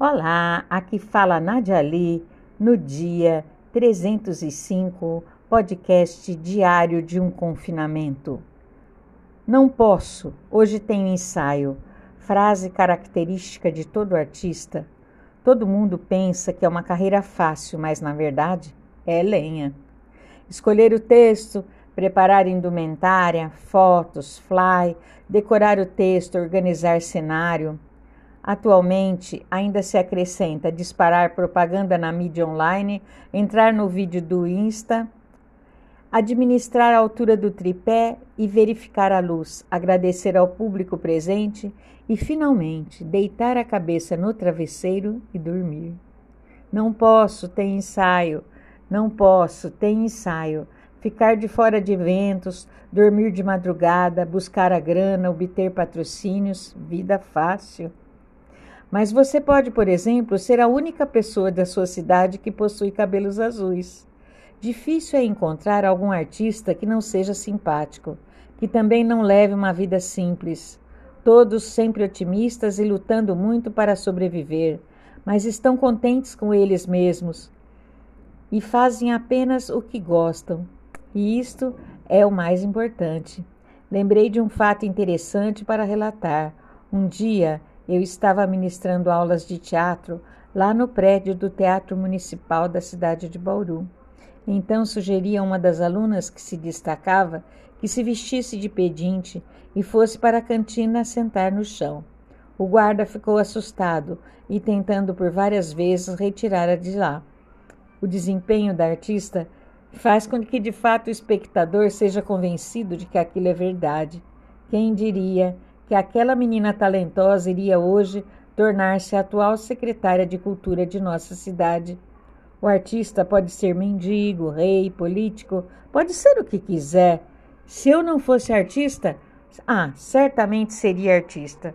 Olá, aqui fala Nadia Ali no dia 305, podcast diário de um confinamento. Não posso, hoje tenho ensaio. Frase característica de todo artista. Todo mundo pensa que é uma carreira fácil, mas na verdade é lenha. Escolher o texto, preparar indumentária, fotos, fly, decorar o texto, organizar cenário. Atualmente, ainda se acrescenta disparar propaganda na mídia online, entrar no vídeo do Insta, administrar a altura do tripé e verificar a luz, agradecer ao público presente e, finalmente, deitar a cabeça no travesseiro e dormir. Não posso, tem ensaio. Não posso, tem ensaio ficar de fora de eventos, dormir de madrugada, buscar a grana, obter patrocínios, vida fácil. Mas você pode, por exemplo, ser a única pessoa da sua cidade que possui cabelos azuis. Difícil é encontrar algum artista que não seja simpático, que também não leve uma vida simples. Todos sempre otimistas e lutando muito para sobreviver, mas estão contentes com eles mesmos e fazem apenas o que gostam, e isto é o mais importante. Lembrei de um fato interessante para relatar. Um dia eu estava ministrando aulas de teatro lá no prédio do Teatro Municipal da cidade de Bauru. Então sugeri a uma das alunas que se destacava que se vestisse de pedinte e fosse para a cantina sentar no chão. O guarda ficou assustado e tentando por várias vezes retirá-la de lá. O desempenho da artista faz com que de fato o espectador seja convencido de que aquilo é verdade. Quem diria que aquela menina talentosa iria hoje tornar-se a atual secretária de cultura de nossa cidade? O artista pode ser mendigo, rei, político, pode ser o que quiser. Se eu não fosse artista, ah, certamente seria artista.